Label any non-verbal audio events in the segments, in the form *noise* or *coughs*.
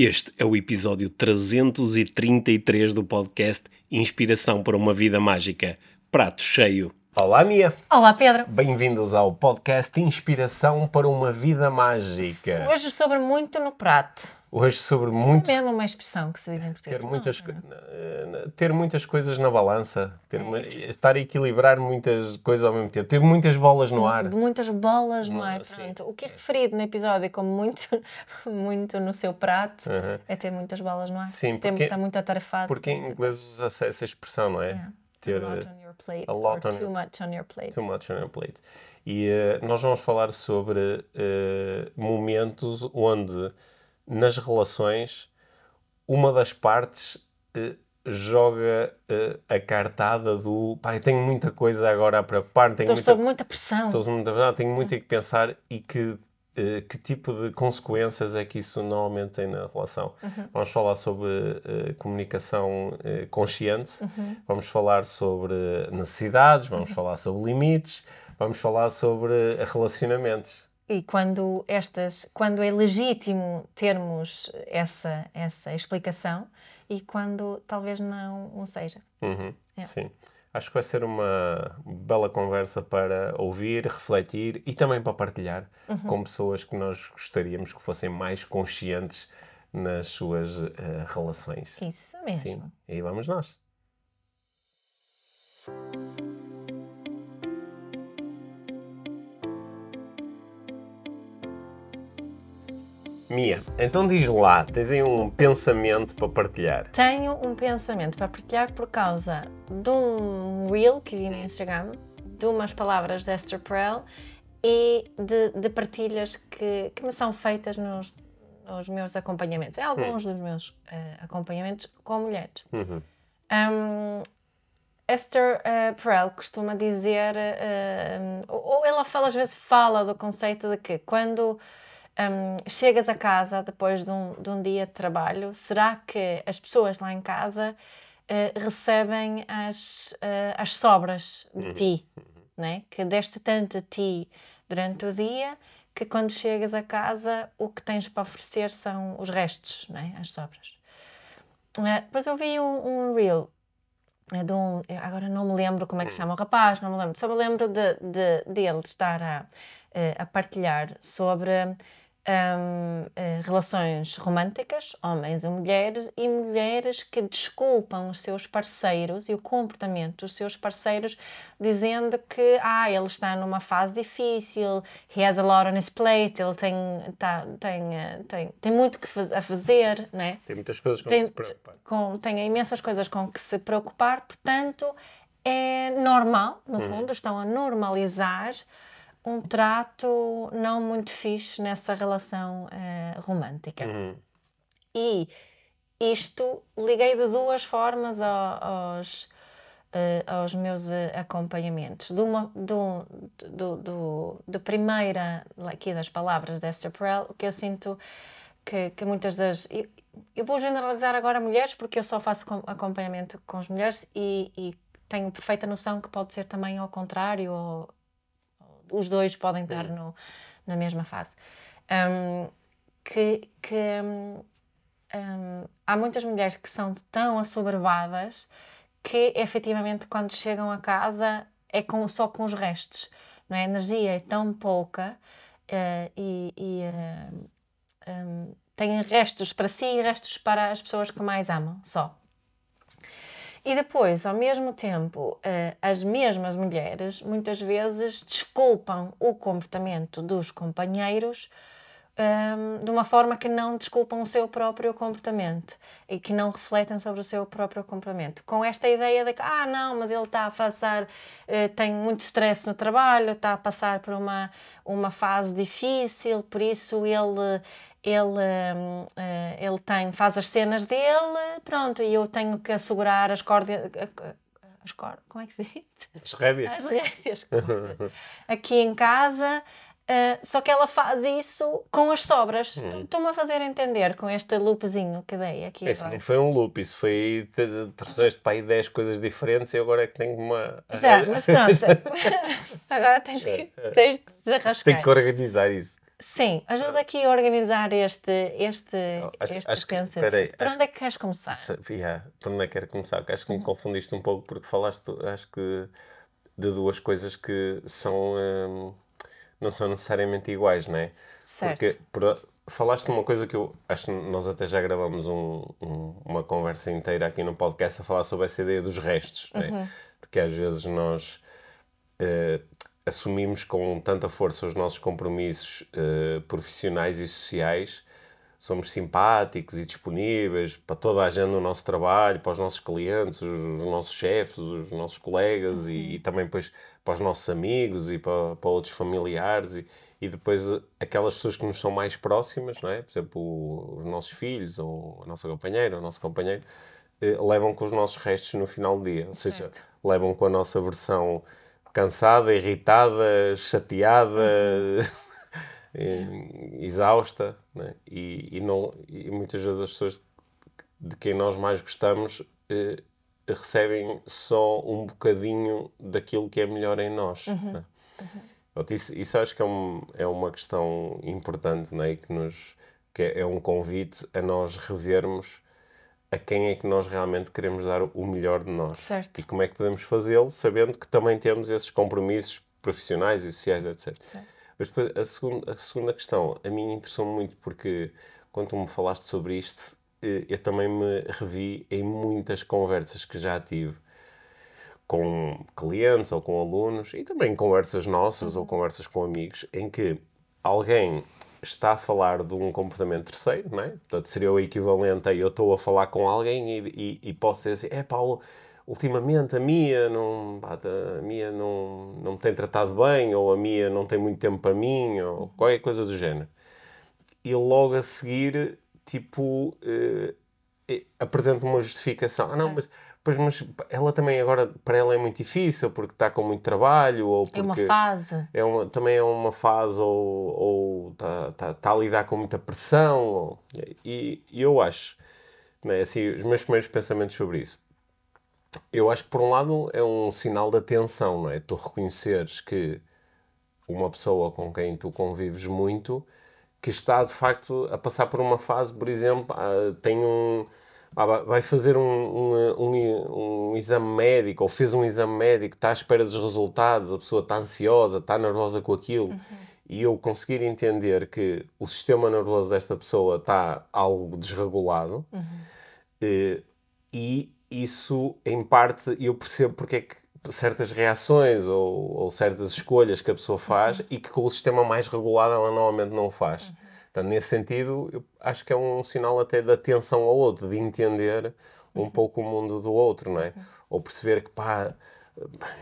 Este é o episódio 333 do podcast Inspiração para uma Vida Mágica. Prato cheio. Olá, Mia. Olá, Pedro. Bem-vindos ao podcast Inspiração para uma Vida Mágica. Hoje sobre muito no prato. Hoje sobre muito. Isso é mesmo uma expressão que se diz em português. Ter muitas, é? ter muitas coisas na balança, ter, é estar a equilibrar muitas coisas ao mesmo tempo, ter muitas bolas no ar. Muitas bolas no ar, pronto. O que é referido no episódio como muito, *laughs* muito no seu prato é ter muitas bolas no ar. Sim, porque, está muito atarefado. Porque em inglês usa essa expressão, não é? Yeah. Ter, a lot on your plate. A lot on too much on your plate. Too much on your plate. E uh, nós vamos falar sobre uh, momentos onde nas relações, uma das partes uh, joga uh, a cartada do pai, tenho muita coisa agora a preocupar, tenho estou muita, sob muita pressão. Estou sob muita pressão, tenho muito a que pensar e que, uh, que tipo de consequências é que isso normalmente tem na relação. Uhum. Vamos falar sobre comunicação consciente, uhum. vamos falar sobre necessidades, vamos uhum. falar sobre limites, vamos falar sobre relacionamentos e quando estas quando é legítimo termos essa essa explicação e quando talvez não o seja. Uhum, é. sim. Acho que vai ser uma bela conversa para ouvir refletir e também para partilhar uhum. com pessoas que nós gostaríamos que fossem mais conscientes nas suas uh, relações. Isso mesmo. Sim. E vamos nós Mia, então diz lá, tens aí um pensamento para partilhar? Tenho um pensamento para partilhar por causa de um reel que vi no Instagram, de umas palavras de Esther Perel e de, de partilhas que, que me são feitas nos, nos meus acompanhamentos, em alguns hum. dos meus uh, acompanhamentos com mulheres. Uhum. Um, Esther uh, Perel costuma dizer, uh, ou ela fala, às vezes fala do conceito de que quando um, chegas a casa depois de um, de um, dia de trabalho, será que as pessoas lá em casa uh, recebem as, uh, as sobras de ti, uhum. né? que deste tanto a ti durante o dia, que quando chegas a casa o que tens para oferecer são os restos, né? as sobras. Uh, depois eu vi um, um reel de um, agora não me lembro como é que se chama o rapaz, não me lembro, só me lembro de, de, dele estar a, a partilhar sobre um, uh, relações românticas, homens e mulheres, e mulheres que desculpam os seus parceiros e o comportamento dos seus parceiros, dizendo que ah, ele está numa fase difícil, he has a lot on his plate, ele tem, tá, tem, uh, tem, tem muito que faz, a fazer, né? tem muitas coisas com tem, que se preocupar. Com, tem imensas coisas com que se preocupar, portanto, é normal, no Uhum. fundo, estão a normalizar um trato não muito fixe nessa relação uh, romântica. Uhum. E isto liguei de duas formas aos, uh, aos meus uh, acompanhamentos. De uma, do, do, do, do primeira, aqui das palavras de Esther Perel, o que eu sinto que, que muitas das... Eu, eu, vou generalizar agora mulheres, porque eu só faço acompanhamento com as mulheres e, e tenho perfeita noção que pode ser também ao contrário, ou, os dois podem estar no, na mesma fase. Um, que, que um, um, há muitas mulheres que são tão assoberbadas que efetivamente quando chegam a casa é com, só com os restos. Não é? A energia é tão pouca uh, e, e uh, têm restos para si e restos para as pessoas que mais amam, só. E depois, ao mesmo tempo, eh, as mesmas mulheres muitas vezes desculpam o comportamento dos companheiros um, de uma forma que não desculpam o seu próprio comportamento e que não refletem sobre o seu próprio comportamento. Com esta ideia de que, ah, não, mas ele está a passar, uh, tem muito stress no trabalho, está a passar por uma, uma fase difícil, por isso ele ele, uh, ele tem, faz as cenas dele, pronto, e eu tenho que assegurar as cordas. As cordas, como é que se diz? As rédeas. As rédeas. Aqui em casa, uh, só que ela faz isso com as sobras. Hum. Estou-me a fazer entender com este loopzinho que dei aqui isso não foi um loop, isso foi. Trouxeste para aí 10 coisas diferentes e agora é que tenho uma. Tá, mas pronto. *laughs* agora tens que, tens de arrascar. Tenho que organizar isso. Sim, ajuda aqui a organizar este, este, acho, este acho que, pensamento. peraí, Por acho onde é que queres começar? Yeah, por onde é que quero começar? Acho que me Uhum. confundiste um pouco porque falaste, acho que, de duas coisas que são, hum, não são necessariamente iguais, não é? Certo. Porque por- falaste de uma coisa que eu acho que nós até já gravamos um- um- uma conversa inteira aqui no podcast a falar sobre essa ideia dos restos, não é? Uhum. De que às vezes nós eh, assumimos com tanta força os nossos compromissos eh, profissionais e sociais, somos simpáticos e disponíveis para toda a gente no nosso trabalho, para os nossos clientes, os, os nossos chefes, os nossos colegas e, e também depois para os nossos amigos e para, para outros familiares e, e depois aquelas pessoas que nos são mais próximas, não é? Por exemplo, o- os nossos filhos ou a nossa companheira ou o nosso companheiro eh, levam com os nossos restos no final do dia, ou seja, Certo. levam com a nossa versão cansada, irritada, chateada, *laughs* eh, exausta, né? e, e, não, e muitas vezes as pessoas de quem nós mais gostamos eh, recebem só um bocadinho daquilo que é melhor em nós. né? Portanto, Isso, isso acho que é, um, é uma questão importante, né? e que, nos, que é, é um convite a nós revermos a quem é que nós realmente queremos dar o melhor de nós. Certo. E como é que podemos fazê-lo, sabendo que também temos esses compromissos profissionais e sociais, etc. Mas depois, a segunda, a segunda questão, a mim interessou-me muito porque quando tu me falaste sobre isto, eh, eu também me revi em muitas conversas que já tive com clientes ou com alunos e também conversas nossas ou conversas com amigos em que alguém está a falar de um comportamento terceiro, não é? Portanto, seria o equivalente a eu estou a falar com alguém e, e, e posso dizer assim, é Paulo, ultimamente a Mia não, pá, a Mia não, não me tem tratado bem ou a Mia não tem muito tempo para mim ou qualquer coisa do género. E logo a seguir, tipo, eh, eh, apresenta uma justificação. Ah, não, mas, pois, mas ela também agora, para ela é muito difícil porque está com muito trabalho ou É uma porque fase. é uma, também é uma fase ou está tá, tá a lidar com muita pressão. ou- e, e eu acho, né, assim, os meus primeiros pensamentos sobre isso. Eu acho que, por um lado, é um sinal de atenção, não é? Tu reconheceres que uma pessoa com quem tu convives muito que está de facto a passar por uma fase, por exemplo, ah, tem um. Ah, vai- fazer um, um, um, um exame médico ou fez um exame médico, está à espera dos resultados, a pessoa está ansiosa, está nervosa com aquilo, e eu conseguir entender que o sistema nervoso desta pessoa está algo desregulado, eh, e isso, em parte, eu percebo porque é que certas reações ou, ou certas escolhas que a pessoa faz e que com o sistema mais regulado ela normalmente não faz. Portanto, nesse sentido, eu acho que é um sinal até de atenção ao outro, de entender um pouco o mundo do outro, não é? Ou perceber que, pá,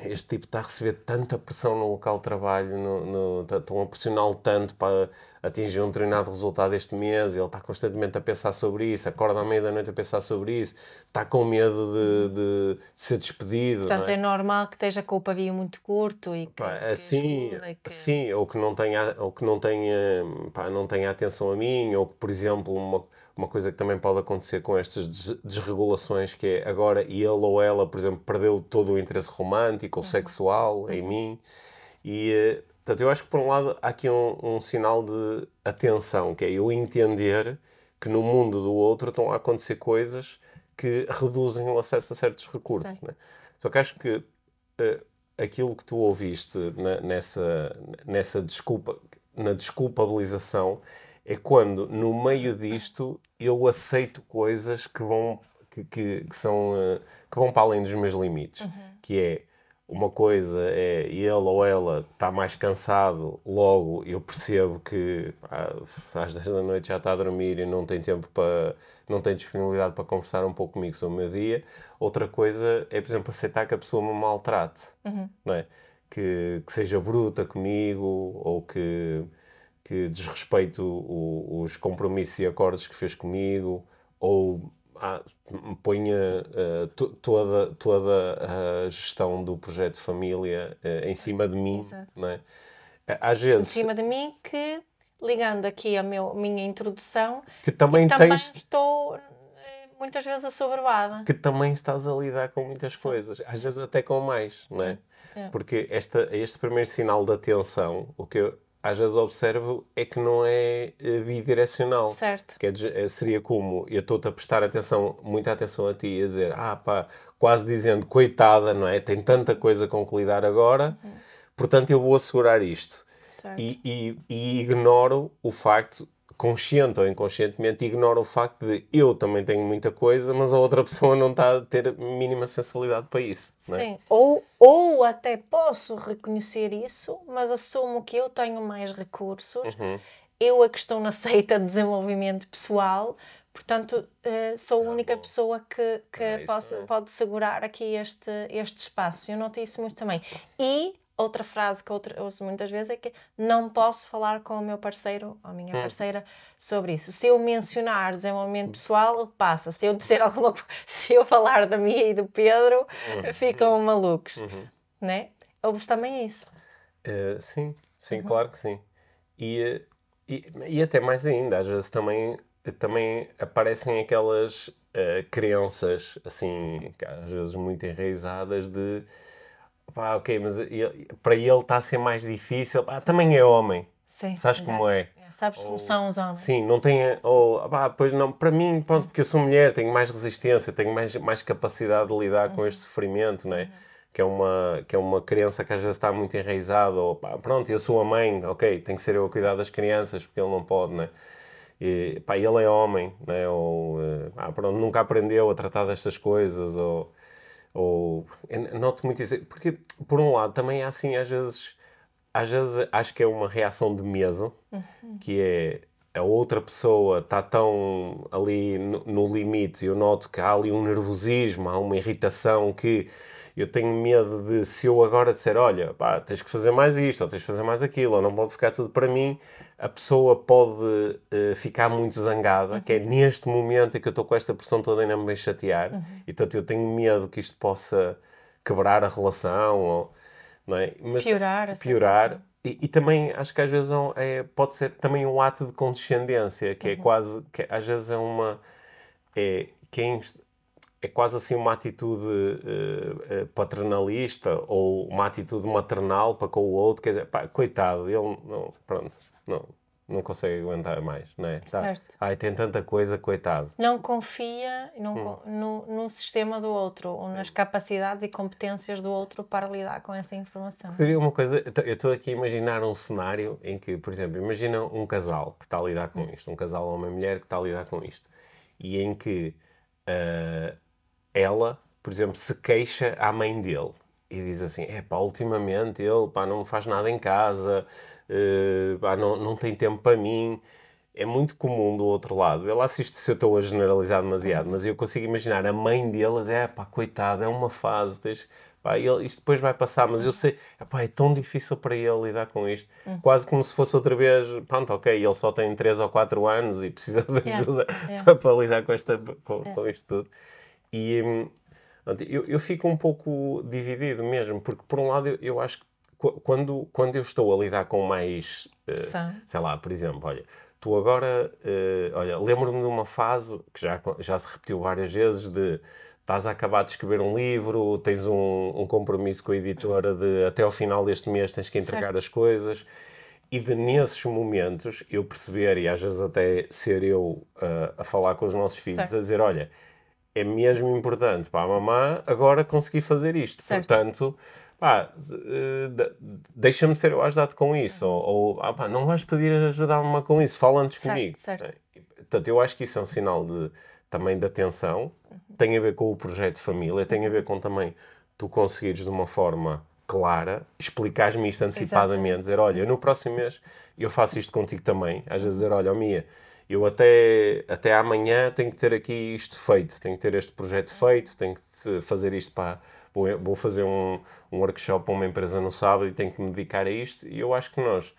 este tipo está a receber tanta pressão no local de trabalho, no, no, tá- estão a pressioná-lo tanto para atingir um determinado resultado este mês, ele está constantemente a pensar sobre isso, acorda à meia da noite a pensar sobre isso, está com medo de, de- de ser despedido. Portanto, é? é normal que esteja com o pavio muito curto e que, Pá, assim, que- sim, ou que não tenha, ou que não tenha, pá, não tenha atenção a mim, ou que, por exemplo, uma, uma coisa que também pode acontecer com estas des- desregulações, que é agora ele ou ela, por exemplo, perdeu todo o interesse romântico ou sexual em mim, e, eh, portanto, eu acho que, por um lado, há aqui um, um sinal de atenção, que é eu entender que no mundo do outro estão a acontecer coisas que reduzem o acesso a certos recursos, né? Só que acho que eh, aquilo que tu ouviste na- nessa, nessa desculpa, na desculpabilização, é quando no meio disto eu aceito coisas que vão que, que, que são eh, que vão para além dos meus limites, que é uma coisa é ele ou ela está mais cansado, logo eu percebo que às 10 da noite já está a dormir e não tem tempo para não tem disponibilidade para conversar um pouco comigo sobre o meu dia. Outra coisa é, por exemplo, aceitar que a pessoa me maltrate, não é? Que, que seja bruta comigo ou que, que desrespeite o- os compromissos e acordos que fez comigo ou ah, ponha to- toda, toda a gestão do projeto de família ah, em cima de mim, Exato. não é? Às em vezes, cima de mim que, ligando aqui a meu, minha introdução, que também também tens estou eh, muitas vezes assoberbada. que também estás a lidar com muitas coisas, às vezes até com mais, não é? É. Porque esta, este primeiro sinal de atenção, o que eu às vezes observo é que não é eh, bidirecional. Certo. Quer dizer, eh, seria como eu estou-te a prestar atenção, muita atenção a ti e a dizer, ah pá, quase dizendo, coitada, não é? Tem tanta coisa com que lidar agora, uhum. portanto eu vou assegurar isto. E, e, e ignoro o facto consciente ou inconscientemente ignora o facto de eu também tenho muita coisa, mas a outra *laughs* pessoa não está a ter mínima sensibilidade para isso. Sim, é? ou, ou até posso reconhecer isso, mas assumo que eu tenho mais recursos, uhum. eu a que estou na *laughs* seita de desenvolvimento pessoal, portanto uh, sou a ah, única bom. pessoa que, que é posso, pode segurar aqui este, este espaço. Eu noto isso muito também. E outra frase que eu ouço muitas vezes é que não posso falar com o meu parceiro ou a minha hum. parceira sobre isso. Se eu mencionar desenvolvimento pessoal, passa. Se eu dizer *laughs* alguma coisa, se eu falar da minha e do Pedro, uhum. ficam malucos. Uhum. Né? Ouves também isso? Uh, sim, sim, uhum. claro que sim. E, eh, e, e até mais ainda, às vezes também, também aparecem aquelas uh, crenças, assim, às vezes muito enraizadas de pá, ok, mas ele, para ele está a ser mais difícil. Pá, também é homem. Sim, Sabes exato. como é? é? Sabes como são os homens. Sim, não tem. Ou, pá, pois não, para mim, pronto, porque eu sou mulher, tenho mais resistência, tenho mais, mais capacidade de lidar com este sofrimento, né? Que é, uma, que é uma criança que às vezes está muito enraizada, ou pá, pronto, eu sou a mãe, ok, tem que ser eu a cuidar das crianças, porque ele não pode, né? E, pá, ele é homem, né? Ou, ah, pronto, nunca aprendeu a tratar destas coisas, ou ou noto muito isso, porque por um lado também é assim, às vezes, às vezes acho que é uma reação de medo, uhum. que é a outra pessoa está tão ali no, no limite, eu noto que há ali um nervosismo, há uma irritação que eu tenho medo de se eu agora disser, olha, pá, tens que fazer mais isto, ou tens que fazer mais aquilo, ou não pode ficar tudo para mim, a pessoa pode uh, ficar muito zangada, uhum. que é neste momento em que eu estou com esta pressão toda e não me chatear, uhum. e portanto eu tenho medo que isto possa quebrar a relação, ou, não é? Mas, piorar. Piorar. E, e, também acho que às vezes é, pode ser também um ato de condescendência, que é uhum. é quase, que às vezes é uma, é, quem, é quase assim uma atitude uh, paternalista ou uma atitude maternal para com o outro, quer dizer, pá, coitado, ele não, pronto, não, não consegue aguentar mais, não é? Tá. Certo. Ai, tem tanta coisa, coitado. Não confia não, hum. no, no sistema do outro, ou nas capacidades e competências do outro para lidar com essa informação. Seria uma coisa, eu estou aqui a imaginar um cenário em que, por exemplo, imagina um casal que está a lidar com hum. isto, um casal homem-mulher que está a lidar com isto, e em que uh, ela, por exemplo, se queixa à mãe dele e diz assim: é pá, ultimamente ele pá, não faz nada em casa, uh, pá, não, não tem tempo para mim. É muito comum do outro lado. Ele assiste se eu estou a generalizar demasiado, mas eu consigo imaginar a mãe deles: é pá, coitado, é uma fase, tens, pá, ele, isto depois vai passar, mas eu sei, epá, é tão difícil para ele lidar com isto. Uhum. Quase como se fosse outra vez, pronto, ok, ele só tem 3 ou 4 anos e precisa de ajuda yeah. Yeah. *laughs* Para, para, lidar com, esta, com, yeah. com isto tudo. E, eu, eu fico um pouco dividido mesmo, porque por um lado eu, eu acho que quando, quando eu estou a lidar com mais, uh, sei lá, por exemplo, olha, tu agora, uh, olha, lembro-me de uma fase que já, já se repetiu várias vezes de estás a acabar de escrever um livro, tens um, um compromisso com a editora de até ao final deste mês tens que entregar certo. as coisas e de nesses momentos eu perceber e às vezes até ser eu uh, a falar com os nossos filhos, certo. a dizer, olha, é mesmo importante para a mamã agora conseguir fazer isto. Certo. Portanto, pá, eh, deixa-me ser eu a ajudar-te com isso. Uhum. Ou, ah, pá, não vais pedir ajuda a mamã com isso, fala antes certo, comigo. Certo. É, portanto, eu acho que isso é um sinal de, também de atenção, uhum. tem a ver com o projeto de família, tem a ver com também tu conseguires de uma forma clara, explicares-me isto antecipadamente, Exato. dizer, olha, no próximo mês eu faço isto contigo também. Às vezes dizer, olha, oh, Mia, eu até, até amanhã tenho que ter aqui isto feito, tenho que ter este projeto feito, tenho que fazer isto para. Vou, fazer um, um workshop para uma empresa no sábado e tenho que me dedicar a isto. E eu acho que nós,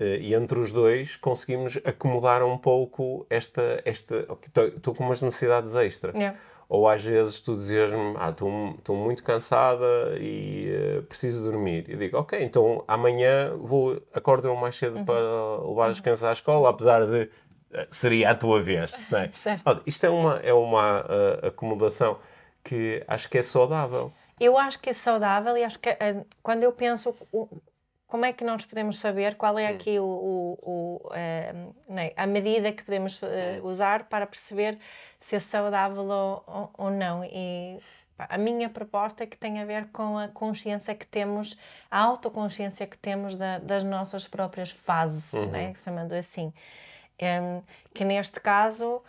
eh, e entre os dois, conseguimos acomodar um pouco esta. esta Estou com umas necessidades extra. Yeah. Ou às vezes tu dizes-me, ah, estou muito cansada e uh, preciso dormir. E digo, ok, então amanhã vou, acordo eu mais cedo uhum. para levar as crianças à escola, apesar de seria a tua vez. É? isto é uma, é uma uh, acomodação que acho que é saudável. Eu acho que é saudável e acho que uh, quando eu penso como é que nós podemos saber qual é aqui o, o, o uh, né, a medida que podemos uh, usar para perceber se é saudável ou, ou, não? E pá, a minha proposta é que tem a ver com a consciência que temos, a autoconsciência que temos da, das nossas próprias fases, uhum. né, chamando assim. Um, que neste caso,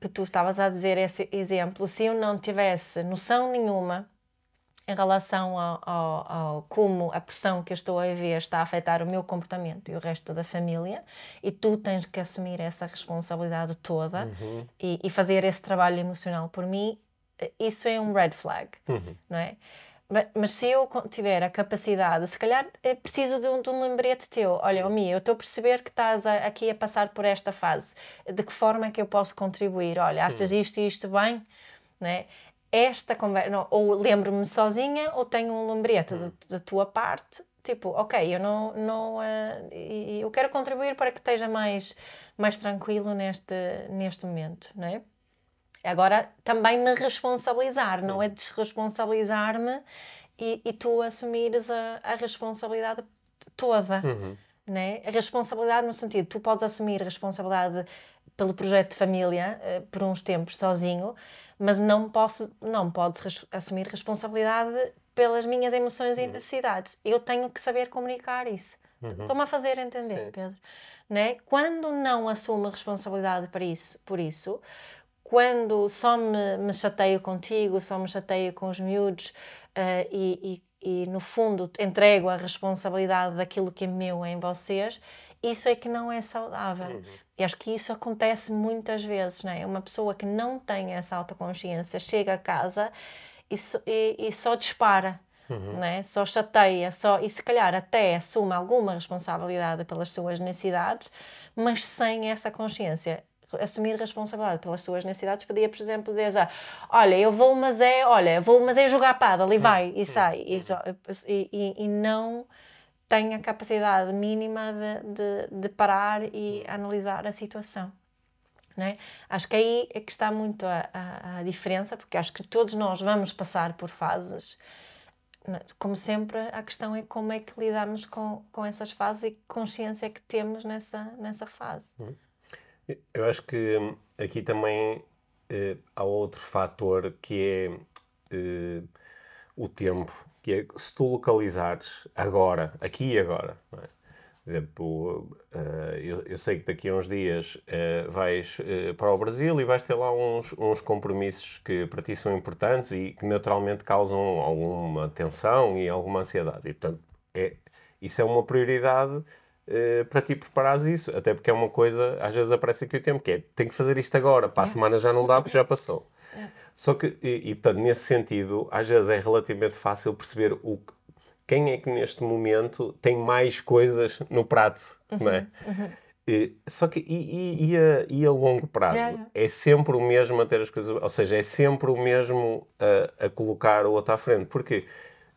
que tu estavas a dizer esse exemplo, se eu não tivesse noção nenhuma em relação ao, ao, ao, como a pressão que eu estou a ver está a afetar o meu comportamento e o resto da família, e tu tens que assumir essa responsabilidade toda uhum. e, e, fazer esse trabalho emocional por mim, isso é um red flag, uhum. não é? Mas, se eu tiver a capacidade, se calhar é preciso de um, de um lembrete teu. Olha, Mia, eu estou a perceber que estás a, aqui a passar por esta fase. De que forma é que eu posso contribuir? Olha, achas uhum. isto e isto bem? Né? esta conversa, não, ou lembro-me sozinha ou tenho um lembrete hum. da tua parte, tipo, ok, eu não, não uh, eu quero contribuir para que esteja mais, mais tranquilo neste, neste momento, não é? Agora, também me responsabilizar, não é desresponsabilizar-me e, e, tu assumires a, a responsabilidade toda, uhum. né? A responsabilidade no sentido, tu podes assumir a responsabilidade pelo projeto de família uh, por uns tempos sozinho, mas não posso, não podes res assumir responsabilidade pelas minhas emoções e necessidades. Eu tenho que saber comunicar isso. Uhum. Estou-me a fazer entender, Sim. Pedro. Né? Quando não assumo a responsabilidade por isso, por isso quando só me, me chateio contigo, só me chateio com os miúdos uh, e, e, e, no fundo, entrego a responsabilidade daquilo que é meu em vocês, isso é que não é saudável. Uhum. E acho que isso acontece muitas vezes, não é? Uma pessoa que não tem essa autoconsciência chega a casa e, e, e só dispara. Uhum. Né? Só chateia, só, e se calhar até assume alguma responsabilidade pelas suas necessidades, mas sem essa consciência assumir responsabilidade pelas suas necessidades, podia, por exemplo, dizer já, olha, eu vou, mas é, olha, vou, mas é jogar pádel e uhum. vai e sai, e, e, e não tem a capacidade mínima de, de, de parar e analisar a situação. né Acho que aí é que está muito a, a, a, diferença, porque acho que todos nós vamos passar por fases. Né? Como sempre, a questão é como é que lidamos com, com essas fases e que consciência é que temos nessa, nessa fase. Uhum. Eu acho que hum, aqui também eh, há outro fator que é eh, o tempo que é se tu localizares agora, aqui e agora, é? Por exemplo, uh, eu, eu, sei que daqui a uns dias uh, vais uh, para o Brasil e vais ter lá uns, uns compromissos que para ti são importantes e que naturalmente causam alguma tensão e alguma ansiedade. E, portanto, é, isso é uma prioridade para ti preparares isso, até porque é uma coisa, às vezes aparece aqui o tempo, que é, tem que fazer isto agora, para a é. semana já não dá porque já passou. É. Só que, e, e portanto, nesse sentido, às vezes é relativamente fácil perceber o, quem é que neste momento tem mais coisas no prato, uhum, não é? Uhum. E, só que e, e, a, e, a, longo prazo yeah, yeah. é sempre o mesmo a ter as coisas, ou seja, é sempre o mesmo a, a colocar o outro à frente, porque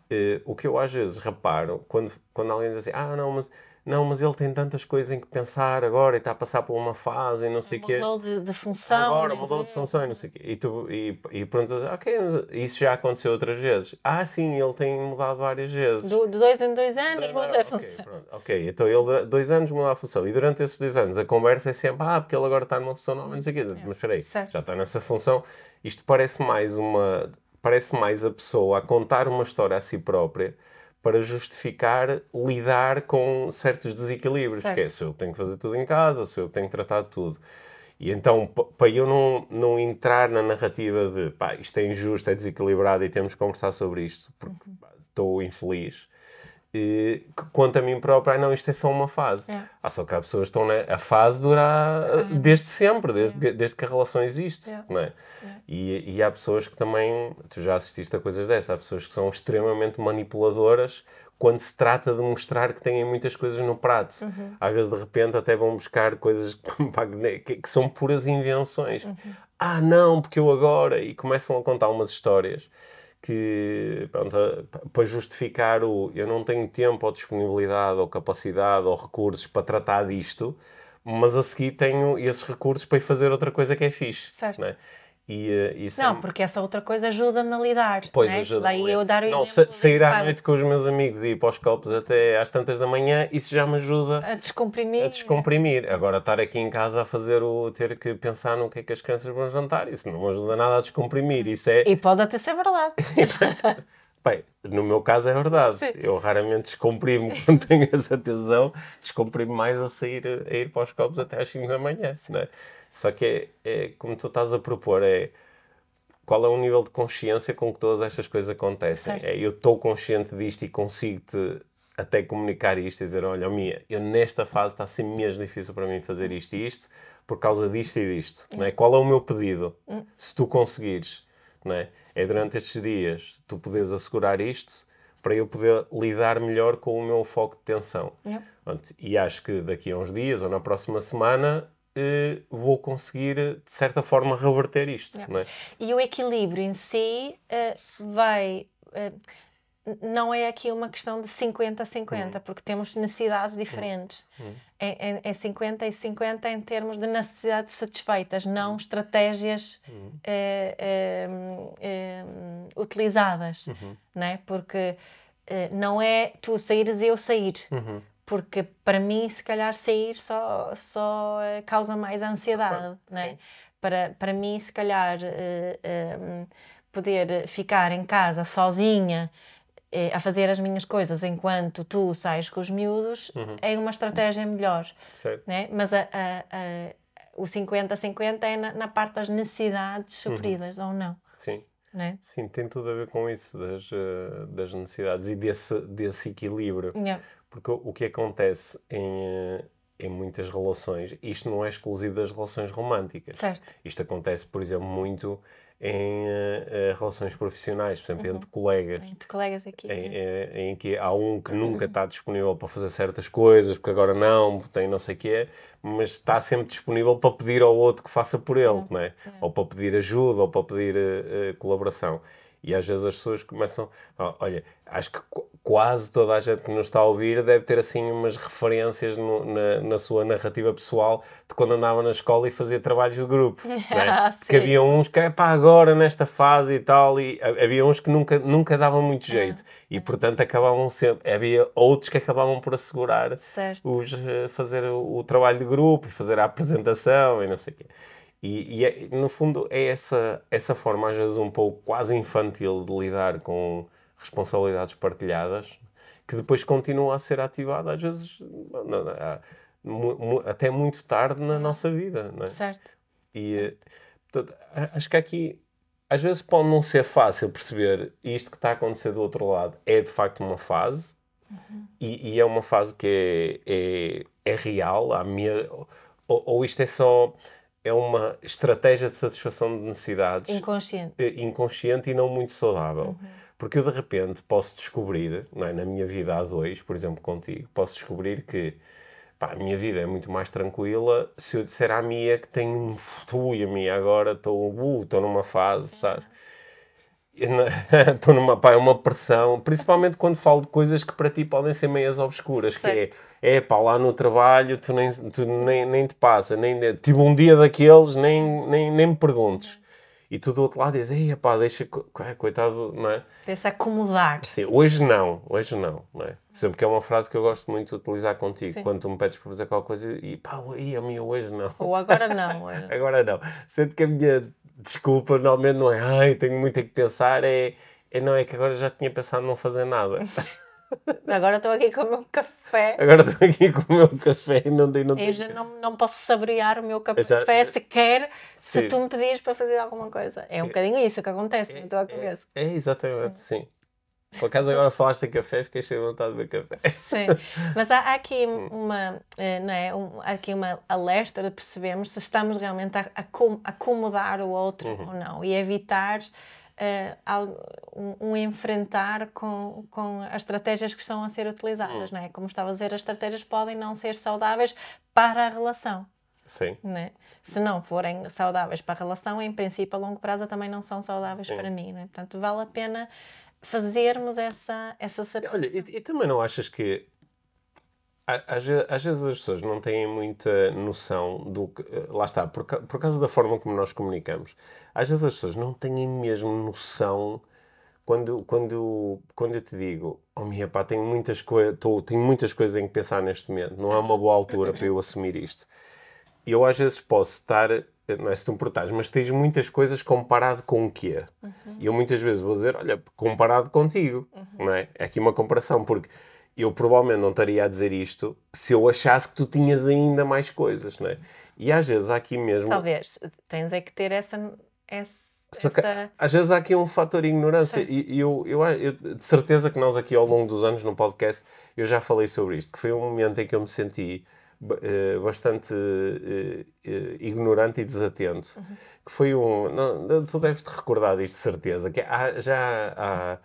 uh, o que eu às vezes reparo quando, quando alguém diz assim, ah não, mas não, mas ele tem tantas coisas em que pensar agora e está a passar por uma fase e não sei o quê. Mudou de, de, função. Agora mudou de função e não sei o quê. E, tu, e, e perguntas, ok, isso já aconteceu outras vezes. Ah, sim, ele tem mudado várias vezes. Do, de dois em dois anos muda a função. Pronto, ok, então ele dois anos muda a função. E durante esses dois anos a conversa é sempre, ah, porque ele agora está numa função nova, não sei o quê. É. Mas espera aí, certo. já está nessa função. Isto parece mais uma... Parece mais a pessoa a contar uma história a si própria para justificar lidar com certos desequilíbrios, certo. que é se eu tenho que fazer tudo em casa, se eu tenho que tratar de tudo. E então, para eu não, não entrar na narrativa de pá, isto é injusto, é desequilibrado e temos que conversar sobre isto porque uhum. estou infeliz, quanto a mim próprio, ah, não, isto é só uma fase. É. Ah, só que há pessoas que estão, né? A fase dura é. desde sempre, desde, é. desde que a relação existe, é. não é? é? E, e há pessoas que também, tu já assististe a coisas dessas, há pessoas que são extremamente manipuladoras quando se trata de mostrar que têm muitas coisas no prato. Uhum. Às vezes, de repente, até vão buscar coisas que, *laughs* que são puras invenções. Uhum. Ah, não, porque eu agora... E começam a contar umas histórias que pronto, para justificar o eu não tenho tempo ou disponibilidade ou capacidade ou recursos para tratar disto, mas a seguir tenho esses recursos para ir fazer outra coisa que é fixe. Certo. Né? E, uh, isso não, é... porque essa outra coisa ajuda-me a lidar. Pois né? ajuda. Daí eu dar o não, sa sair à noite com os meus amigos e ir para os copos até às tantas da manhã, isso já me ajuda a descomprimir. a descomprimir. Agora estar aqui em casa a fazer o ter que pensar no que é que as crianças vão jantar, isso não me ajuda nada a descomprimir. Isso é. E pode até ser verdade. *laughs* *laughs* Bem, no meu caso é verdade. Sim. Eu raramente descomprimo *laughs* quando tenho essa tensão, descomprimo mais a sair a ir para os copos até às 5 da manhã. Né? Só que é, é como tu estás a propor, é qual é o nível de consciência com que todas estas coisas acontecem. Certo. É, eu estou consciente disto e consigo-te até comunicar isto e dizer, olha, Mia, eu nesta fase está a ser mesmo difícil para mim fazer isto e isto por causa disto e disto. Não é? Qual é o meu pedido? Se tu conseguires, não é? É durante estes dias tu poderes assegurar isto para eu poder lidar melhor com o meu foco de tensão. Yep. E acho que daqui a uns dias ou na próxima semana eh, vou conseguir, de certa forma, reverter isto. Não é? E o equilíbrio em si eh, vai. n- não é aqui uma questão de 50 a 50, porque temos necessidades diferentes. É, é, é 50 e 50 em termos de necessidades satisfeitas, não estratégias eh, eh, eh, utilizadas. Né? Porque eh, não é tu saíres e eu sair. Porque para mim, se calhar, sair só, só eh, causa mais ansiedade. Né? sim. Para, para mim, se calhar, eh, eh, poder ficar em casa sozinha a fazer as minhas coisas enquanto tu sais com os miúdos é uma estratégia melhor. Certo? Né? Mas a, a- a- o 50-50 é na, na parte das necessidades supridas ou não. Sim. Né? Sim, tem tudo a ver com isso, das, eh, das necessidades e desse, desse equilíbrio. Yeah. Porque o o que acontece em, eh, em muitas relações, isto não é exclusivo das relações românticas. Certo. Isto acontece, por exemplo, muito em eh, eh, relações profissionais, por exemplo, entre colegas. Entre colegas aqui. Em, né? em- em que há um que nunca está disponível para fazer certas coisas, porque agora não, tem não sei o quê, mas está sempre disponível para pedir ao outro que faça por ele, não é? Ou para pedir ajuda, ou para pedir eh, eh, colaboração. E às vezes as pessoas começam. olha, acho que qu- quase toda a gente que nos está a ouvir deve ter assim umas referências no- na, na sua narrativa pessoal de quando andava na escola e fazia trabalhos de grupo. *laughs* é? Sim. Porque havia uns que, pá, agora nesta fase e tal, e ha- havia uns que nunca, nunca davam muito jeito. E portanto acabavam sempre. Havia outros que acabavam por assegurar Certo. os, eh, fazer o, o trabalho de grupo e fazer a apresentação e não sei o quê. E, e é- no fundo é essa, essa forma, às vezes um pouco quase infantil, de lidar com responsabilidades partilhadas, que depois continua a ser ativada, às vezes até muito tarde na nossa vida. Não é? Certo. E eh, portanto, a- acho que aqui às vezes pode não ser fácil perceber isto que está a acontecer do outro lado é de facto uma fase e, e é uma fase que é, é, é real, há me- ou, ou isto é só é uma estratégia de satisfação de necessidades Inconsciente. eh, inconsciente e não muito saudável. Porque eu de repente posso descobrir, é, na minha vida há dois, por exemplo, contigo, posso descobrir que pá, a minha vida é muito mais tranquila se eu disser à Mia que tenho um ui, a Mia agora estou uh, numa fase, sabes? Estou *laughs* numa pá, é uma pressão, principalmente quando falo de coisas que para ti podem ser meias obscuras, que é, é pá, lá no trabalho tu nem, tu nem, nem te passa, nem, tive um dia daqueles, nem, nem, nem me perguntes. E tu do outro lado dizes, ei, pá, deixa, co- coitado, não é? Deve-se acomodar. Sim, hoje não, hoje não, não é? Por exemplo, que é uma frase que eu gosto muito de utilizar contigo, quando tu me pedes para fazer qualquer coisa e pá, ui, a minha hoje não. Ou agora não. *laughs* olha. Agora não. Sendo que a minha desculpa normalmente não é ai, tenho muito a que pensar, é, é não, é que agora já tinha pensado em não fazer nada. *laughs* Agora estou aqui com o meu café. Agora estou aqui com o meu café e não tenho. Não E tenho... já não, não posso saborear o meu café Já- já- sequer se Sim. tu me pedires para fazer alguma coisa. É um bocadinho isso que acontece na tua cabeça. É, exatamente, sim. Por acaso agora falaste em café, fiquei cheio de vontade de beber café. Sim, mas há, há aqui *laughs* uma, eh, não é, um, há aqui uma alerta de percebermos se estamos realmente a, a com- acomodar o outro ou não e evitar al- um, enfrentar com, com as estratégias que estão a ser utilizadas, não é? Como estava a dizer, as estratégias podem não ser saudáveis para a relação. Sim. Né? Se não forem saudáveis para a relação, em princípio, a longo prazo também não são saudáveis para mim. Né? Portanto, vale a pena fazermos essa, essa separação. Olha, e, e também não achas que às, às vezes as pessoas não têm muita noção do que. Lá está, por, por causa da forma como nós comunicamos. Às vezes as pessoas não têm mesmo noção quando, quando, quando eu te digo, oh minha pá, tenho muitas, coisas tenho muitas coisas em que pensar neste momento, não é uma boa altura para eu assumir isto. Eu às vezes posso estar, não é se tu me portares, mas tens muitas coisas comparado com o quê? Uhum. E eu muitas vezes vou dizer, olha, comparado contigo, uhum. não é? É aqui uma comparação, porque eu provavelmente não estaria a dizer isto se eu achasse que tu tinhas ainda mais coisas, não é? E às vezes há aqui mesmo. Talvez, tens é que ter essa. essa... Só que, às vezes há aqui um fator de ignorância e, e eu, eu, eu, de certeza que nós aqui ao longo dos anos no podcast eu já falei sobre isto, que foi um momento em que eu me senti bastante uh, uh, ignorante e desatento, uhum. que foi um, não, tu deves te recordar disto de certeza, que há, já há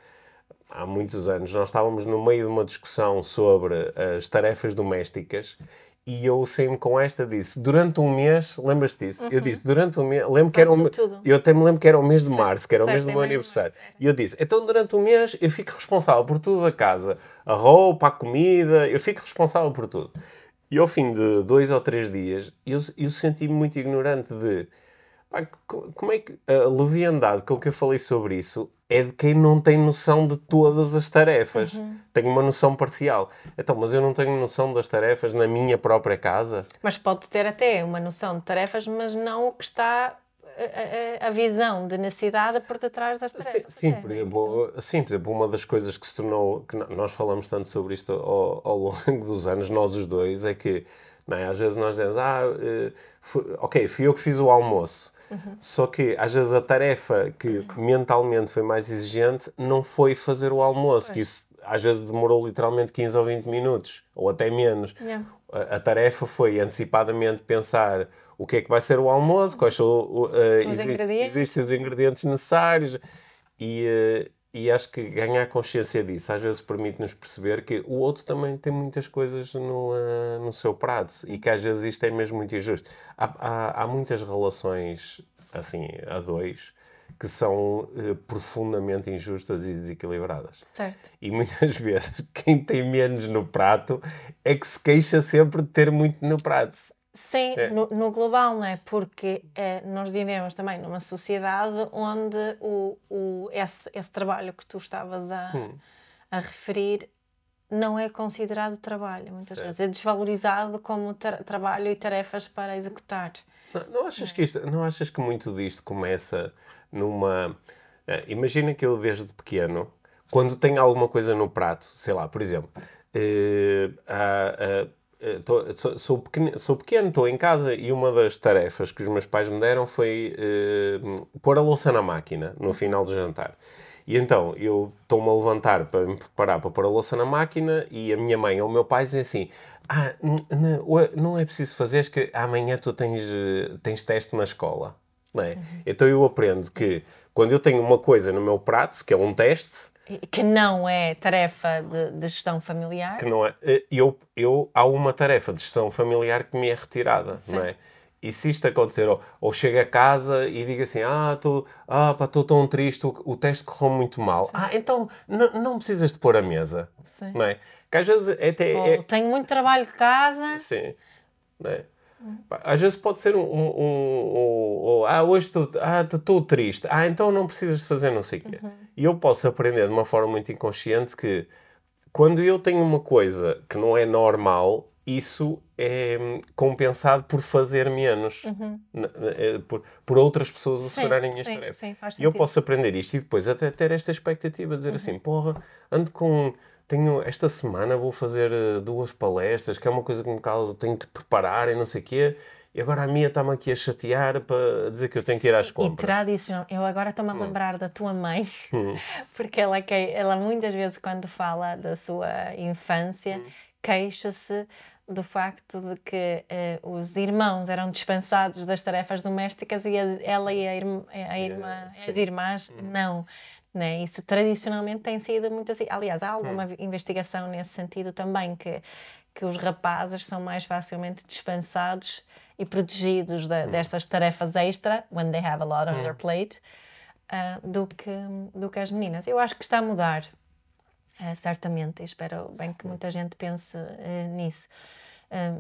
há muitos anos, nós estávamos no meio de uma discussão sobre as tarefas domésticas e eu saí-me com esta disse durante um mês lembras-te disso? Uhum. eu disse durante um mês lembro que era um, eu até me lembro que era o mês de março que era o mês do meu aniversário e eu disse então durante um mês eu fico responsável por tudo da casa a roupa a comida eu fico responsável por tudo e ao fim de dois ou três dias eu, eu senti-me muito ignorante de Pá, como é que a leviandade com que eu falei sobre isso é de quem não tem noção de todas as tarefas. Uhum. Tenho uma noção parcial. Então, mas eu não tenho noção das tarefas na minha própria casa. Mas pode ter até uma noção de tarefas, mas não o que está a, a, visão de necessidade por detrás das tarefas. Sim, sim, por exemplo, sim, por exemplo, uma das coisas que se tornou, que nós falamos tanto sobre isto ao, ao longo dos anos, nós os dois, é que é? às vezes nós dizemos, ah, uh, fui, ok, fui eu que fiz o almoço. Uhum. Só que às vezes a tarefa que mentalmente foi mais exigente não foi fazer o almoço, que isso às vezes demorou literalmente 15 ou 20 minutos, ou até menos. Yeah. A, tarefa foi antecipadamente pensar o que é que vai ser o almoço, quais são uh, os exi existem os ingredientes necessários e, uh, e acho que ganhar consciência disso às vezes permite-nos perceber que o outro também tem muitas coisas no, uh, no seu prato e que às vezes isto é mesmo muito injusto. Há, há, há muitas relações assim a dois que são uh, profundamente injustas e desequilibradas. Certo. E muitas *laughs* vezes quem tem menos no prato é que se queixa sempre de ter muito no prato. Sim, é. no, no, global, não é? Porque é, nós vivemos também numa sociedade onde o, o, esse, esse trabalho que tu estavas a, hum. a referir não é considerado trabalho, muitas certo. vezes. É desvalorizado como tra trabalho e tarefas para executar. Não, não achas, é. que isto, não achas que muito disto começa numa. Uh, imagina que eu, desde pequeno, quando tenho alguma coisa no prato, sei lá, por exemplo, uh, uh, tô, sou, sou, pequeno, estou em casa e uma das tarefas que os meus pais me deram foi pôr a louça na máquina no final do jantar. E então eu estou-me a levantar para me preparar para pôr a louça na máquina e a minha mãe ou o meu pai dizem assim: Ah, não é preciso fazer, que amanhã tu tens, tens teste na escola. Não é? Uhum. Então eu aprendo que quando eu tenho uma coisa no meu prato, que é um teste, que não é tarefa de, de, gestão familiar. Que não é. Eh, eu, eu, há uma tarefa de gestão familiar que me é retirada, Sim. não é? E se isto acontecer, ou, ou chego a casa e digo assim, ah, estou ah, tão triste, o, o teste correu muito mal. Sim. Ah, então não precisas de pôr a mesa, Sim. não é? Que às vezes até... Ou é... tenho muito trabalho de casa. Sim, não é? Às vezes pode ser um, um, um, um ah, hoje estou ah, triste, ah, então não precisas de fazer não sei o quê. Uhum. E eu posso aprender de uma forma muito inconsciente que quando eu tenho uma coisa que não é normal, isso é hum, compensado por fazer menos, uhum. É, por, por outras pessoas assegurarem sim, minhas sim, tarefas. Sim, e eu posso aprender isto e depois até ter esta expectativa, dizer uhum. assim, porra, ando com tenho esta semana vou fazer eh, duas palestras, que é uma coisa que me causa, tenho que preparar e não sei o quê. E agora a minha está-me aqui a chatear para dizer que eu tenho que ir às compras. E tradicional. Eu agora estou-me a hum. lembrar hum. da tua mãe, hum. *laughs* porque ela, ela muitas vezes, quando fala da sua infância, hum. queixa-se do facto de que uh, os irmãos eram dispensados das tarefas domésticas e a, ela e a, a irmã, as irmãs hum. não. Né? Isso tradicionalmente tem sido muito assim. Aliás, há alguma hum. investigação nesse sentido também, que, que os rapazes são mais facilmente dispensados e protegidos de, hum. destas tarefas extra, when they have a lot on hum. their plate, uh, do, que, do que as meninas. Eu acho que está a mudar. Uh, certamente, e espero bem que muita gente pense uh, nisso.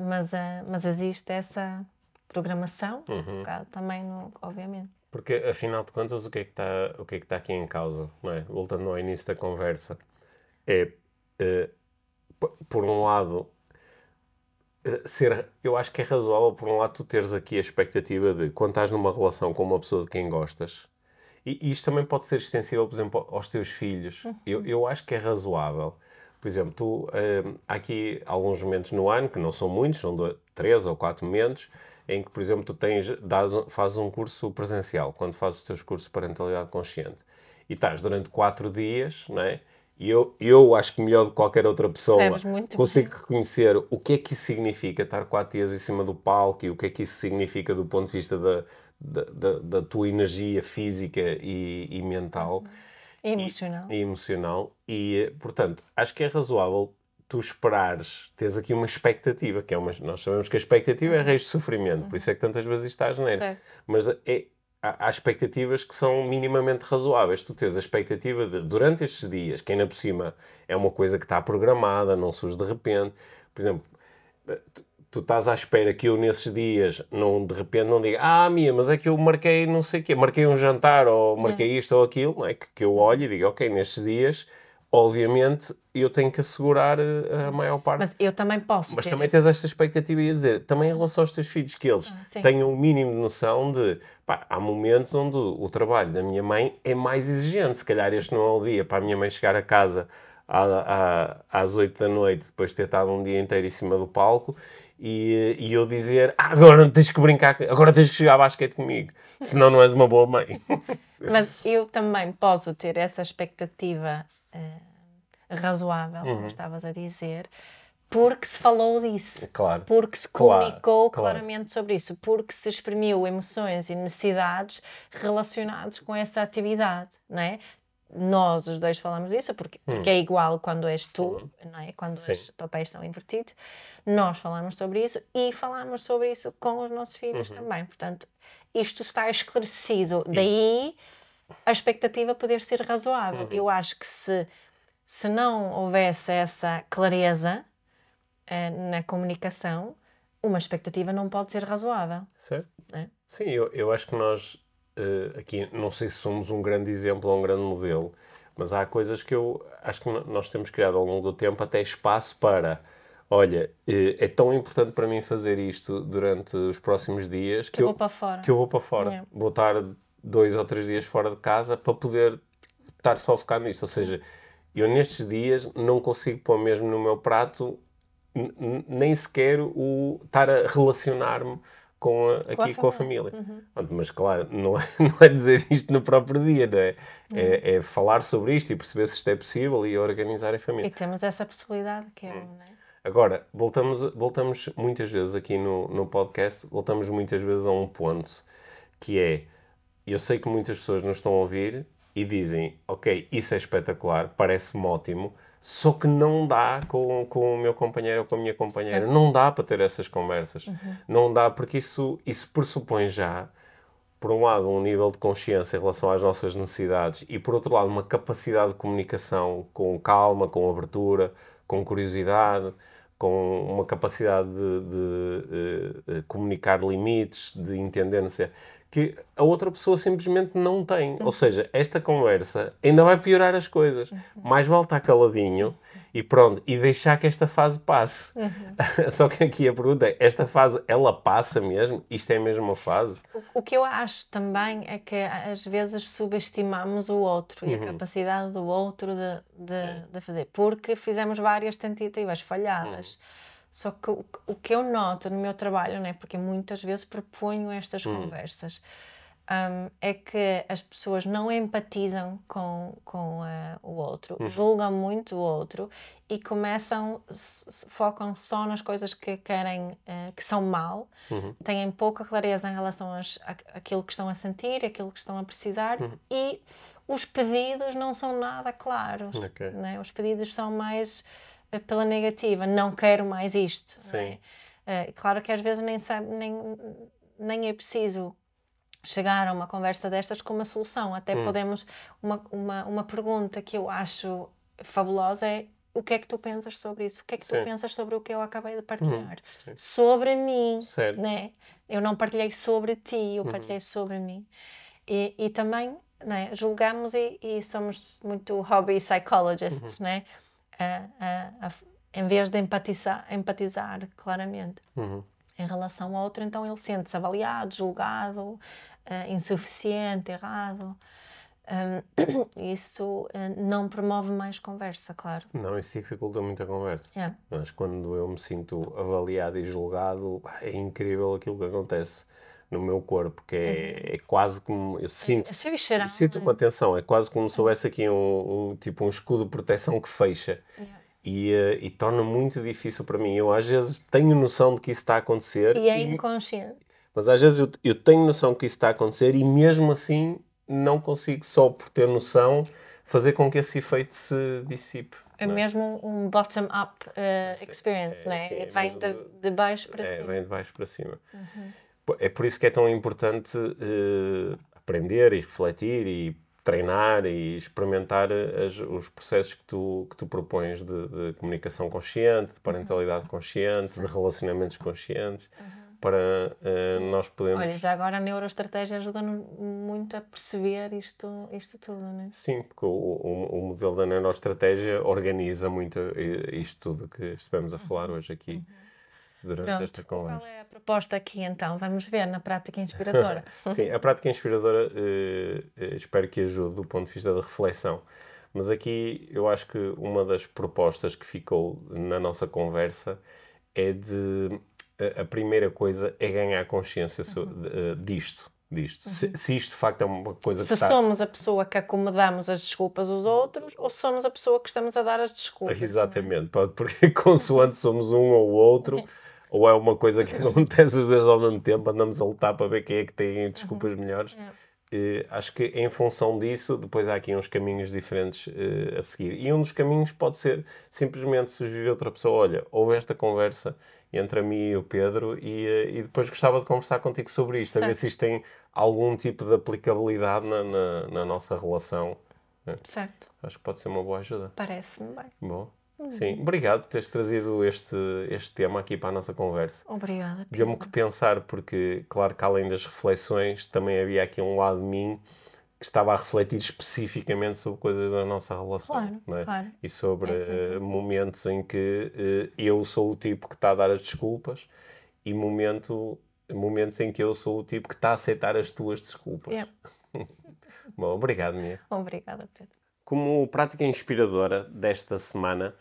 Mas, mas existe essa programação, uhum. também, obviamente. Porque, afinal de contas, o que é que está, o que é que está aqui em causa? Não é? Voltando ao início da conversa, é, por um lado, ser, eu acho que é razoável, por um lado, tu teres aqui a expectativa de quando estás numa relação com uma pessoa de quem gostas, e, e isto também pode ser extensível, por exemplo, aos teus filhos. Uhum. Eu, eu acho que é razoável. Por exemplo, tu, hum, há aqui alguns momentos no ano, que não são muitos, são dois, três ou quatro momentos, em que, por exemplo, tu tens, dás, fazes um curso presencial, quando fazes os teus cursos de parentalidade consciente. E estás durante quatro dias, não é? E eu, eu acho que melhor do que qualquer outra pessoa consigo bem. reconhecer o que é que isso significa estar quatro dias em cima do palco e o que é que isso significa do ponto de vista da, da, da, da tua energia física e, e mental. E emocional. E, e, emocional. E, portanto, acho que é razoável tu esperares, tens aqui uma expectativa, que é uma, nós sabemos que a expectativa é uhum. reis de sofrimento, por isso é que tantas vezes isto está a geneira. Mas é, há, expectativas que são minimamente razoáveis. Tu tens a expectativa de, durante estes dias, que ainda por cima é uma coisa que está programada, não surge de repente. Por exemplo, tu estás à espera que eu nesses dias, não, de repente, não diga ah, minha, mas é que eu marquei não sei o quê, marquei um jantar ou marquei é. isto ou aquilo, não é? que, que eu olho e digo, ok, nestes dias obviamente eu tenho que assegurar eh, a maior parte. Mas eu também posso. Mas também tens esta expectativa e dizer, também em relação aos teus filhos, que eles ah, tenham o um mínimo de noção de, pá, há momentos onde o, trabalho da minha mãe é mais exigente. Se calhar este não é o dia para a minha mãe chegar a casa à, à, às 8 da noite, depois de ter estado um dia inteiro em cima do palco, e, e eu dizer, ah, agora tens que brincar, agora tens que jogar basquete comigo, senão não és uma boa mãe. *laughs* Mas eu também posso ter essa expectativa uh, razoável, uhum. como estavas a dizer, porque se falou disso, claro. porque se comunicou claro, claramente sobre isso, porque se exprimiu emoções e necessidades relacionadas com essa atividade, não é? Nós os dois falamos disso porque, hum. porque é igual quando és tu, hum. não é? Quando Sim. os papéis são invertidos. Nós falamos sobre isso e falamos sobre isso com os nossos filhos uhum. também. Portanto, isto está esclarecido. Daí a expectativa poder ser razoável. Uhum. Eu acho que se, se não houvesse essa clareza uh, na comunicação, uma expectativa não pode ser razoável. Certo. É? Sim, eu, eu acho que nós uh, aqui, não sei se somos um grande exemplo ou um grande modelo, mas há coisas que eu acho que nós temos criado ao longo do tempo até espaço para. Olha, eh, é tão importante para mim fazer isto durante os próximos dias que, que eu vou para fora. Que eu vou para fora. Yeah. Vou estar dois ou três dias fora de casa para poder estar só focado nisto. Ou seja, eu nestes dias não consigo pôr mesmo no meu prato nem sequer o estar a relacionar-me com a, aqui com a família. Com a família. Uhum. Mas claro, *laughs* não é, não é dizer isto no próprio dia, não é? Uhum. É, é, falar sobre isto e perceber se isto é possível e organizar a família. E temos essa possibilidade que é, uhum. não é? Agora, voltamos, voltamos muitas vezes aqui no, no podcast, voltamos muitas vezes a um ponto que é eu sei que muitas pessoas nos estão a ouvir e dizem, ok, isso é espetacular, parece-me ótimo, só que não dá com, com o meu companheiro ou com a minha companheira. Não dá para ter essas conversas. Uhum. Não dá, porque isso, isso pressupõe já, por um lado, um nível de consciência em relação às nossas necessidades e, por outro lado, uma capacidade de comunicação com calma, com abertura, com curiosidade, com uma capacidade de, de, de, de comunicar limites, de entender, não sei que a outra pessoa simplesmente não tem. Uhum. Ou seja, esta conversa ainda vai piorar as coisas. Uhum. Mais vale estar caladinho e pronto, e deixar que esta fase passe. Uhum. *laughs* Só que aqui a pergunta é: esta fase ela passa mesmo? Isto é mesmo uma fase? O, o que eu acho também é que às vezes subestimamos o outro e a uhum. capacidade do outro de, de, de, fazer, porque fizemos várias tentativas falhadas. Uhum. Só que o, o, que eu noto no meu trabalho, né, porque muitas vezes proponho estas hum. conversas, um, é que as pessoas não empatizam com, com uh, o outro, uhum. julgam muito o outro e começam, focam só nas coisas que querem, uh, que são mal, uhum. têm pouca clareza em relação às, àquilo que estão a sentir, aquilo que estão a precisar uhum. e os pedidos não são nada claros. Okay. Né? Os pedidos são mais pela negativa, não quero mais isto. Sim. É? Uh, claro que às vezes nem, sabe, nem, nem é preciso chegar a uma conversa destas com uma solução. Até hum. podemos. Uma, uma, uma pergunta que eu acho fabulosa é o que é que tu pensas sobre isso? O que é que Sim. tu pensas sobre o que eu acabei de partilhar? sim. Sobre mim, Certo. né? Eu não partilhei sobre ti, Uhum. eu partilhei sobre mim. E, e também né, julgamos e, e somos muito hobby psychologists, Uhum. né? A- a- a- em vez de empatizar, empatizar claramente Uhum. em relação ao outro, então ele sente-se avaliado, julgado, eh, insuficiente, errado. Hum, *coughs* isso eh, não promove mais conversa, claro. Não, isso dificulta muito a conversa. É. Mas quando eu me sinto avaliado e julgado, é incrível aquilo que acontece no meu corpo, que é, é quase como. Eu sinto. É ser visceral, Sinto não é? uma tensão, é quase como se houvesse aqui um, um- tipo um escudo de proteção que fecha. E, eh, e torna muito difícil para mim. Eu às vezes tenho noção de que isso está a acontecer, E é e- inconsciente. Mas às vezes eu, eu tenho noção que isso está a acontecer e mesmo assim não consigo, só por ter noção, fazer com que esse efeito se dissipe. É não é? mesmo um bottom-up eh, experience, é, né? sim, é Vem mesmo de, de- baixo para É, cima. vem de baixo para cima. Pô, É por isso que é tão importante eh, aprender e refletir e treinar e experimentar as- os processos que tu, que tu propões de, de comunicação consciente, de parentalidade consciente, de relacionamentos conscientes, para eh, nós podermos... Olha, já agora a neuroestratégia ajuda-nos muito a perceber isto, isto tudo, né? Sim, porque o, o, o modelo da neuroestratégia organiza muito eh, isto tudo que estivemos a falar hoje aqui durante esta Pronto, conversa. qual é a proposta aqui então? Vamos ver na prática inspiradora. *laughs* Sim, a prática inspiradora eh, espero que ajude do ponto de vista da reflexão. Mas aqui eu acho que uma das propostas que ficou na nossa conversa é de. A, a primeira coisa é ganhar consciência eh, disto. disto. Se, se isto de facto é uma coisa que se está. somos a pessoa que acomodamos as desculpas aos outros ou se somos a pessoa que estamos a dar as desculpas. Exatamente, pode, porque *laughs* consoante somos um ou outro, *laughs* ou é uma coisa que acontece os dois ao mesmo tempo, andamos a lutar para ver quem é que tem desculpas melhores. Eh, acho que em função disso, depois há aqui uns caminhos diferentes eh, a seguir. E um dos caminhos pode ser simplesmente sugerir a outra pessoa: olha, houve esta conversa entre a mim e o Pedro e, eh, e depois gostava de conversar contigo sobre isto, a ver Certo. se isto tem algum tipo de aplicabilidade na, na, na nossa relação. Certo, Acho que pode ser uma boa ajuda. parece-me bem. Bom, sim. Obrigado por teres trazido este, este tema aqui para a nossa conversa. Obrigada. Deu-me que pensar, porque, claro que além das reflexões, também havia aqui um lado de mim que estava a refletir especificamente sobre coisas da nossa relação. Claro, é? claro. E sobre É eh, momentos em que eh, eu sou o tipo que está a dar as desculpas e momento, momentos em que eu sou o tipo que está a aceitar as tuas desculpas. Yeah. *laughs* Bom, obrigado, Mia. Obrigada, Pedro. Como prática inspiradora desta semana,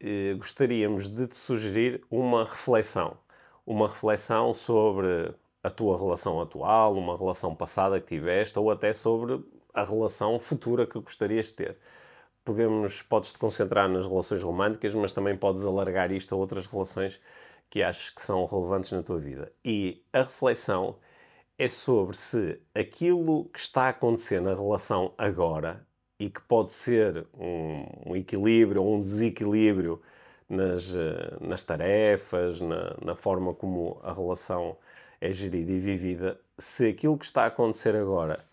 eh, gostaríamos de te sugerir uma reflexão. Uma reflexão sobre a tua relação atual, uma relação passada que tiveste, ou até sobre a relação futura que gostarias de ter. Podemos, podes-te concentrar nas relações românticas, mas também podes alargar isto a outras relações que achas que são relevantes na tua vida. E a reflexão é sobre se aquilo que está a acontecer na relação agora e que pode ser um, um equilíbrio ou um desequilíbrio nas, eh, nas tarefas, na, na forma como a relação é gerida e vivida, se aquilo que está a acontecer agora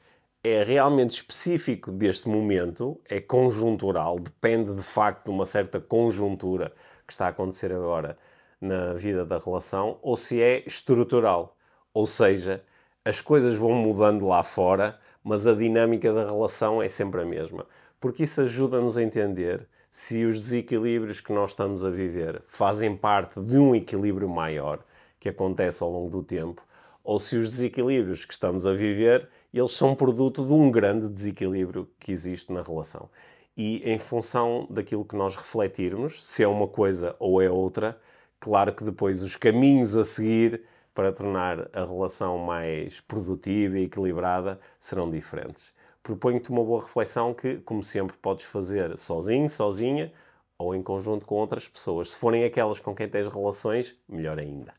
é realmente específico deste momento, é conjuntural, depende de facto de uma certa conjuntura que está a acontecer agora na vida da relação, ou se é estrutural, ou seja, as coisas vão mudando lá fora, mas a dinâmica da relação é sempre a mesma. Porque isso ajuda-nos a entender se os desequilíbrios que nós estamos a viver fazem parte de um equilíbrio maior que acontece ao longo do tempo, ou se os desequilíbrios que estamos a viver, eles são produto de um grande desequilíbrio que existe na relação. E em função daquilo que nós refletirmos, se é uma coisa ou é outra, claro que depois os caminhos a seguir para tornar a relação mais produtiva e equilibrada serão diferentes. Proponho-te uma boa reflexão que, como sempre, podes fazer sozinho, sozinha ou em conjunto com outras pessoas. Se forem aquelas com quem tens relações, melhor ainda.